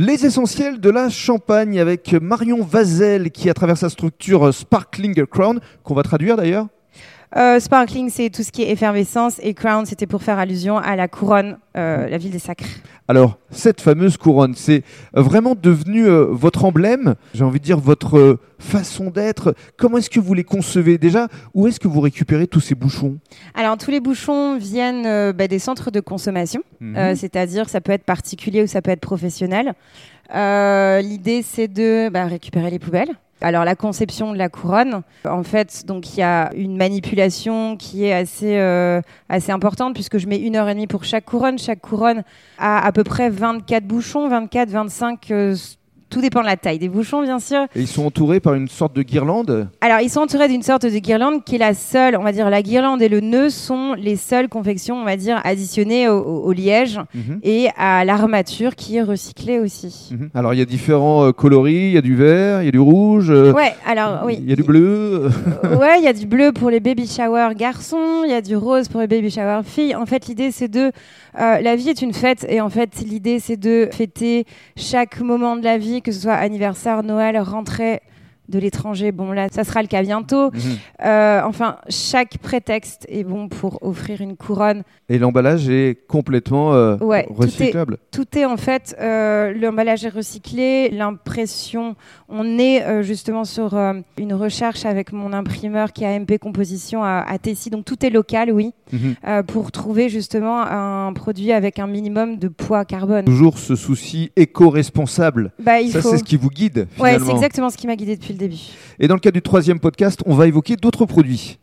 Les essentiels de la Champagne avec Marion Vazel qui, à travers sa structure Sparkling Crown, qu'on va traduire d'ailleurs. Euh, sparkling, c'est tout ce qui est effervescence et crown, c'était pour faire allusion à la couronne, euh, la ville des sacres. Alors, cette fameuse couronne, c'est vraiment devenu euh, votre emblème, j'ai envie de dire votre façon d'être. Comment est-ce que vous les concevez? Déjà Où est-ce que vous récupérez tous ces bouchons? Alors, tous les bouchons viennent bah, des centres de consommation, Mhm. c'est-à-dire ça peut être particulier ou ça peut être professionnel. L'idée, c'est de bah, récupérer les poubelles. Alors la conception de la couronne, en fait, donc il y a une manipulation qui est assez euh, assez importante puisque je mets une heure et demie pour chaque couronne. Chaque couronne a à peu près 24 bouchons, 24, 25. euh, tout dépend de la taille des bouchons, bien sûr. Et ils sont entourés par une sorte de guirlande Alors, ils sont entourés d'une sorte de guirlande qui est la seule, on va dire, la guirlande et le nœud sont les seules confections, on va dire, additionnées au, au- au liège Mhm. et à l'armature qui est recyclée aussi. Mhm. Alors, il y a différents euh, coloris, il y a du vert, il y a du rouge, euh, Ouais, alors oui. il y a du bleu. Euh, ouais, il y a du bleu pour les baby shower garçons, il y a du rose pour les baby shower filles. En fait, l'idée c'est de euh, la vie est une fête et en fait l'idée c'est de fêter chaque moment de la vie, que ce soit anniversaire, Noël, rentrée de l'étranger. Bon là, ça sera le cas bientôt. Mhm. Euh, enfin, chaque prétexte est bon pour offrir une couronne. Et l'emballage est complètement euh, Ouais, tout est- recyclable. Tout est en fait, euh, l'emballage est recyclé, l'impression, on est justement sur une recherche avec mon imprimeur qui a MP Composition à, à Tessie, donc tout est local, oui, Mhm. pour trouver justement un produit avec un minimum de poids carbone. Toujours ce souci éco-responsable. Bah, Ça, faut. c'est ce qui vous guide Ouais, finalement. c'est exactement ce qui m'a guidé depuis le Et dans le cadre du troisième podcast, on va évoquer d'autres produits.